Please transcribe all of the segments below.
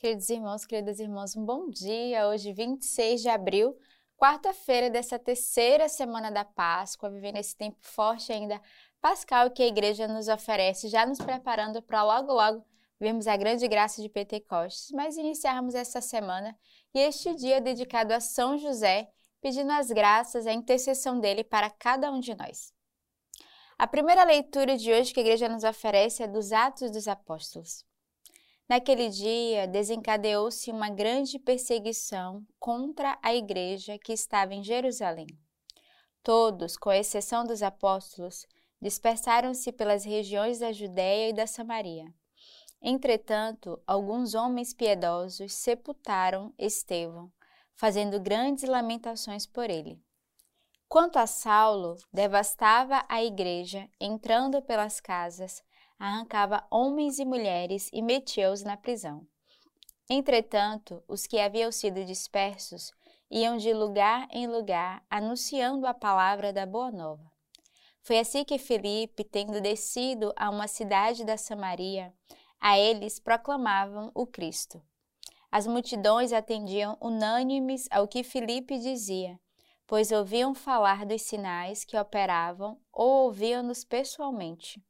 Queridos irmãos, queridas irmãs, um bom dia. Hoje, 26 de abril, quarta-feira dessa terceira semana da Páscoa, vivendo esse tempo forte ainda pascal que a igreja nos oferece, já nos preparando para logo, logo vermos a grande graça de Pentecostes, mas iniciarmos essa semana e este dia dedicado a São José, pedindo as graças, a intercessão dele para cada um de nós. A primeira leitura de hoje que a igreja nos oferece é dos Atos dos Apóstolos. Naquele dia, desencadeou-se uma grande perseguição contra a igreja que estava em Jerusalém. Todos, com exceção dos apóstolos, dispersaram-se pelas regiões da Judéia e da Samaria. Entretanto, alguns homens piedosos sepultaram Estevão, fazendo grandes lamentações por ele. Quanto a Saulo, devastava a igreja, entrando pelas casas, arrancava homens e mulheres e metia-os na prisão. Entretanto, os que haviam sido dispersos iam de lugar em lugar anunciando a palavra da Boa Nova. Foi assim que Felipe, tendo descido a uma cidade da Samaria, a eles proclamavam o Cristo. As multidões atendiam unânimes ao que Felipe dizia, pois ouviam falar dos sinais que operavam ou ouviam-nos pessoalmente.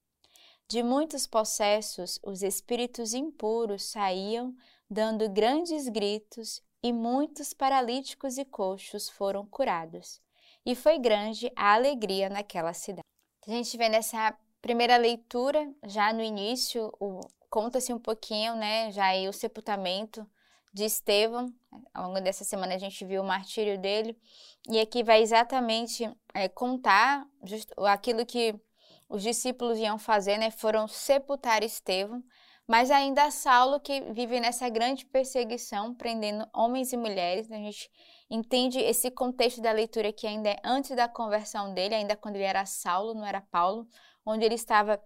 De muitos possessos, os espíritos impuros saíam, dando grandes gritos, e muitos paralíticos e coxos foram curados. E foi grande a alegria naquela cidade. A gente vê nessa primeira leitura, já no início, conta-se um pouquinho, né, já aí o sepultamento de Estevão. Ao longo dessa semana a gente viu o martírio dele. E aqui vai exatamente é, contar aquilo que os discípulos iam fazer, né, foram sepultar Estevão, mas ainda Saulo que vive nessa grande perseguição, prendendo homens e mulheres. Né, a gente entende esse contexto da leitura que ainda é antes da conversão dele, ainda quando ele era Saulo, não era Paulo, onde ele estava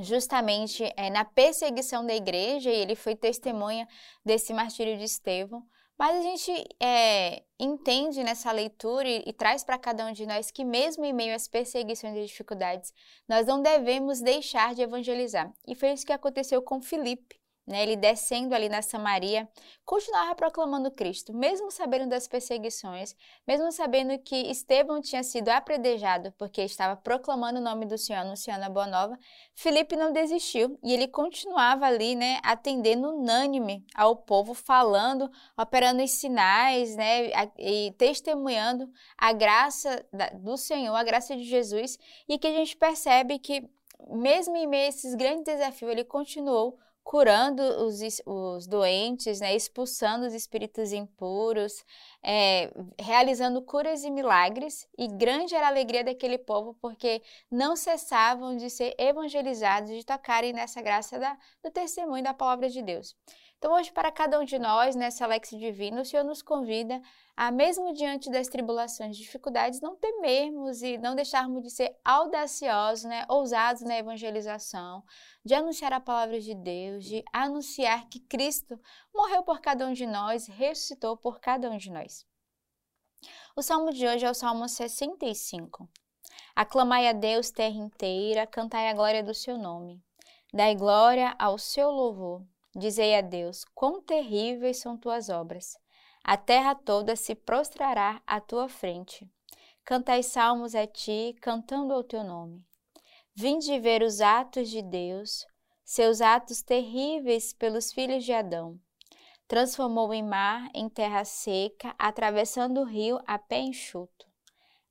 justamente é, na perseguição da igreja e ele foi testemunha desse martírio de Estevão. Mas a gente é, entende nessa leitura e, e traz para cada um de nós que, mesmo em meio às perseguições e dificuldades, nós não devemos deixar de evangelizar. E foi isso que aconteceu com Filipe. Né, ele descendo ali na Samaria, continuava proclamando Cristo, mesmo sabendo das perseguições, mesmo sabendo que Estevão tinha sido apredejado porque estava proclamando o nome do Senhor, anunciando a boa nova, Felipe não desistiu e ele continuava ali, né, atendendo unânime ao povo, falando, operando os sinais, né, e testemunhando a graça do Senhor, a graça de Jesus, e que a gente percebe que mesmo em meio a esses grandes desafios, ele continuou curando os, os doentes, né, expulsando os espíritos impuros, é, realizando curas e milagres, e grande era a alegria daquele povo, porque não cessavam de ser evangelizados, de tocarem nessa graça da, do testemunho da palavra de Deus. Então, hoje, para cada um de nós, nessa Lex Divina, o Senhor nos convida a, mesmo diante das tribulações e dificuldades, não temermos e não deixarmos de ser audaciosos, né, ousados na evangelização, de anunciar a palavra de Deus, de anunciar que Cristo morreu por cada um de nós, ressuscitou por cada um de nós. O salmo de hoje é o Salmo 65. Aclamai a Deus, terra inteira, cantai a glória do seu nome. Dai glória ao seu louvor Dizei a Deus: quão terríveis são tuas obras. A terra toda se prostrará à tua frente. Cantai salmos a ti, cantando ao teu nome. Vinde ver os atos de Deus, seus atos terríveis pelos filhos de Adão. Transformou em mar, em terra seca, atravessando o rio a pé enxuto.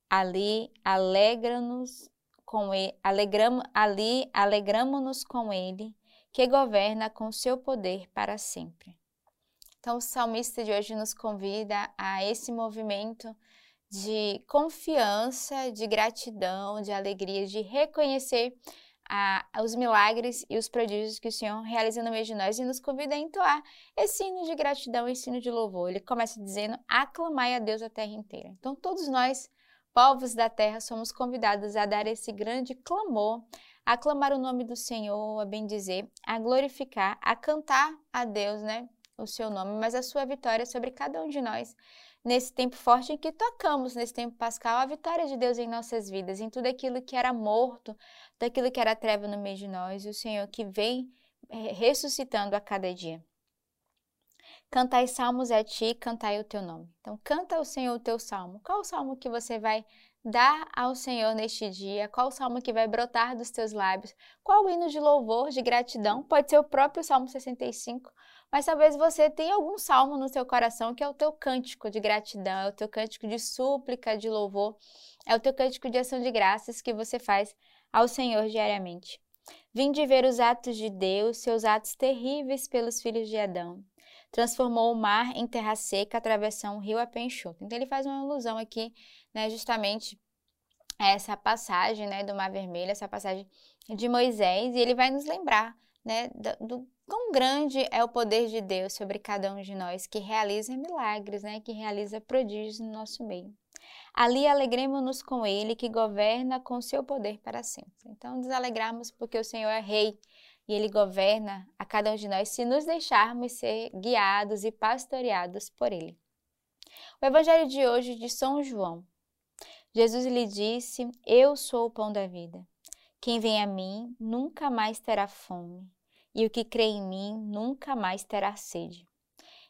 Ali alegra-nos com ele, ali alegramo-nos com ele que governa com seu poder para sempre. Então, o salmista de hoje nos convida a esse movimento de confiança, de gratidão, de alegria, de reconhecer os milagres e os prodígios que o Senhor realiza no meio de nós e nos convida a entoar esse hino de gratidão, esse hino de louvor. Ele começa dizendo: aclamai a Deus a terra inteira. Então, todos nós, povos da terra, somos convidados a dar esse grande clamor a aclamar o nome do Senhor, a bendizer, a glorificar, a cantar a Deus, né? O seu nome, mas a sua vitória sobre cada um de nós. Nesse tempo forte em que tocamos, nesse tempo pascal, a vitória de Deus em nossas vidas, em tudo aquilo que era morto, daquilo que era treva no meio de nós, e o Senhor que vem é, ressuscitando a cada dia. Cantai salmos a ti, cantai o teu nome. Então, canta ao Senhor o teu salmo. Qual o salmo que você vai dar ao Senhor neste dia? Qual salmo que vai brotar dos teus lábios? Qual hino de louvor, de gratidão? Pode ser o próprio Salmo 65, mas talvez você tenha algum salmo no seu coração que é o teu cântico de gratidão, é o teu cântico de súplica, de louvor, é o teu cântico de ação de graças que você faz ao Senhor diariamente. Vinde ver os atos de Deus, seus atos terríveis pelos filhos de Adão transformou o mar em terra seca, atravessando o rio a pé enxuto. Então ele faz uma alusão aqui, né, justamente essa passagem, né, do Mar Vermelho, essa passagem de Moisés, e ele vai nos lembrar, né, do, do quão grande é o poder de Deus sobre cada um de nós, que realiza milagres, né, que realiza prodígios no nosso meio. Ali alegremos-nos com Ele, que governa com seu poder para sempre. Então, nos alegrarmos porque o Senhor é Rei, e Ele governa a cada um de nós se nos deixarmos ser guiados e pastoreados por Ele. O Evangelho de hoje de São João. Jesus lhe disse: Eu sou o pão da vida. Quem vem a mim nunca mais terá fome, e o que crê em mim nunca mais terá sede.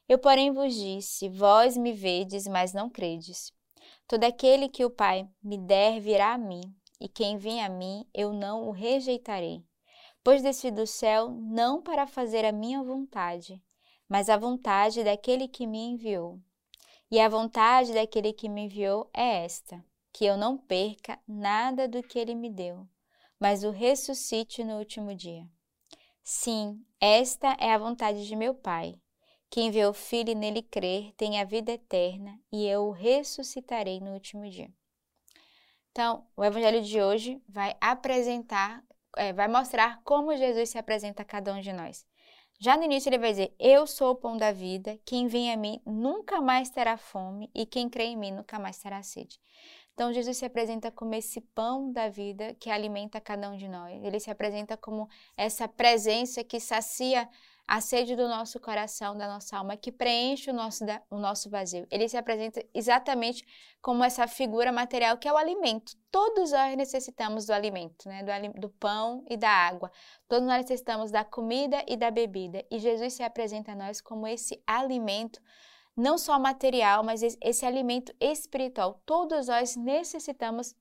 Eu, porém, vos disse: Vós me vedes, mas não credes. Todo aquele que o Pai me der virá a mim, e quem vem a mim eu não o rejeitarei pois desci do céu não para fazer a minha vontade, mas a vontade daquele que me enviou. E a vontade daquele que me enviou é esta: que eu não perca nada do que ele me deu, mas o ressuscite no último dia. Sim, esta é a vontade de meu Pai. Quem vê o Filho e nele crer tem a vida eterna, e eu o ressuscitarei no último dia. Então, o Evangelho de hoje vai apresentar é, vai mostrar como Jesus se apresenta a cada um de nós. Já no início ele vai dizer: Eu sou o pão da vida, quem vem a mim nunca mais terá fome, e quem crê em mim nunca mais terá sede. Então Jesus se apresenta como esse pão da vida que alimenta cada um de nós. Ele se apresenta como essa presença que sacia a sede do nosso coração, da nossa alma, que preenche o nosso, o nosso vazio. Ele se apresenta exatamente como essa figura material que é o alimento. Todos nós necessitamos do alimento, né? do, do pão e da água. Todos nós necessitamos da comida e da bebida. E Jesus se apresenta a nós como esse alimento, não só material, mas esse, alimento espiritual. Todos nós necessitamos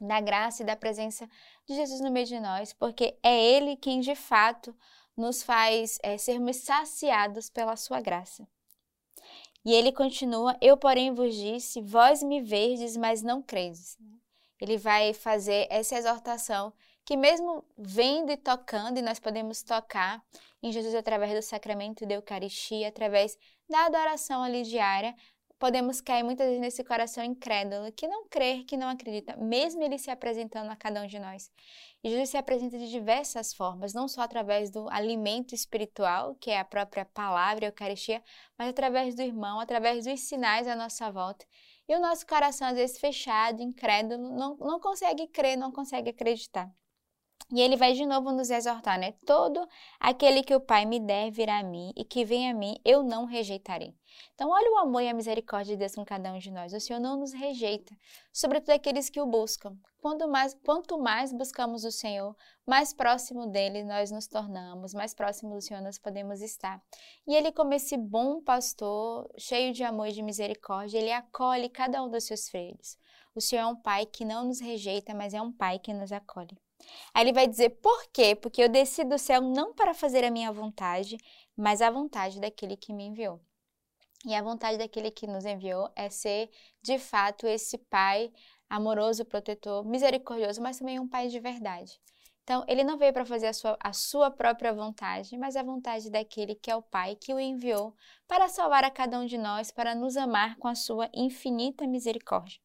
da graça e da presença de Jesus no meio de nós, porque é Ele quem de fato nos faz é, sermos saciados pela sua graça. E ele continua: Eu, porém, vos disse, vós me verdes, mas não credes. Ele vai fazer essa exortação que, mesmo vendo e tocando, e nós podemos tocar em Jesus através do sacramento da Eucaristia, através da adoração ali diária, podemos cair muitas vezes nesse coração incrédulo, que não crê, que não acredita, mesmo ele se apresentando a cada um de nós. E Jesus se apresenta de diversas formas, não só através do alimento espiritual, que é a própria palavra, a Eucaristia, mas através do irmão, através dos sinais à nossa volta. E o nosso coração, às vezes fechado, incrédulo, não, não consegue crer, não consegue acreditar. E ele vai de novo nos exortar, né? Todo aquele que o Pai me der virá a mim, e que vem a mim, eu não rejeitarei. Então, olha o amor e a misericórdia de Deus com cada um de nós. O Senhor não nos rejeita, sobretudo aqueles que o buscam. Quanto mais, quanto mais buscamos o Senhor, mais próximo dele nós nos tornamos, mais próximo do Senhor nós podemos estar. E ele, como esse bom pastor, cheio de amor e de misericórdia, ele acolhe cada um dos seus filhos. O Senhor é um pai que não nos rejeita, mas é um pai que nos acolhe. Aí ele vai dizer por quê? Porque eu desci do céu não para fazer a minha vontade, mas a vontade daquele que me enviou. E a vontade daquele que nos enviou é ser, de fato, esse pai amoroso, protetor, misericordioso, mas também um pai de verdade. Então, ele não veio para fazer a sua, a sua própria vontade, mas a vontade daquele que é o Pai que o enviou para salvar a cada um de nós, para nos amar com a sua infinita misericórdia.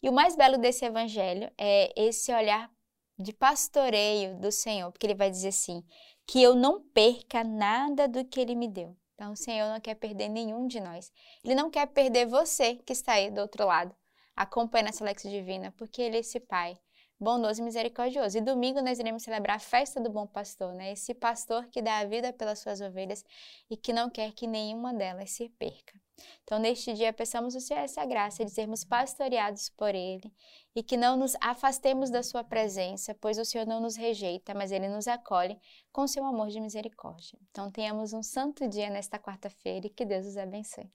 E o mais belo desse evangelho é esse olhar de pastoreio do Senhor, porque ele vai dizer assim: que eu não perca nada do que ele me deu. Então, o Senhor não quer perder nenhum de nós. Ele não quer perder você que está aí do outro lado, acompanhando essa Lex Divina, porque Ele é esse Pai bondoso e misericordioso. E domingo nós iremos celebrar a festa do bom pastor, né? Esse pastor que dá a vida pelas suas ovelhas e que não quer que nenhuma delas se perca. Então, neste dia, peçamos o Senhor essa graça de sermos pastoreados por Ele e que não nos afastemos da Sua presença, pois o Senhor não nos rejeita, mas Ele nos acolhe com seu amor de misericórdia. Então, tenhamos um santo dia nesta quarta-feira e que Deus os abençoe.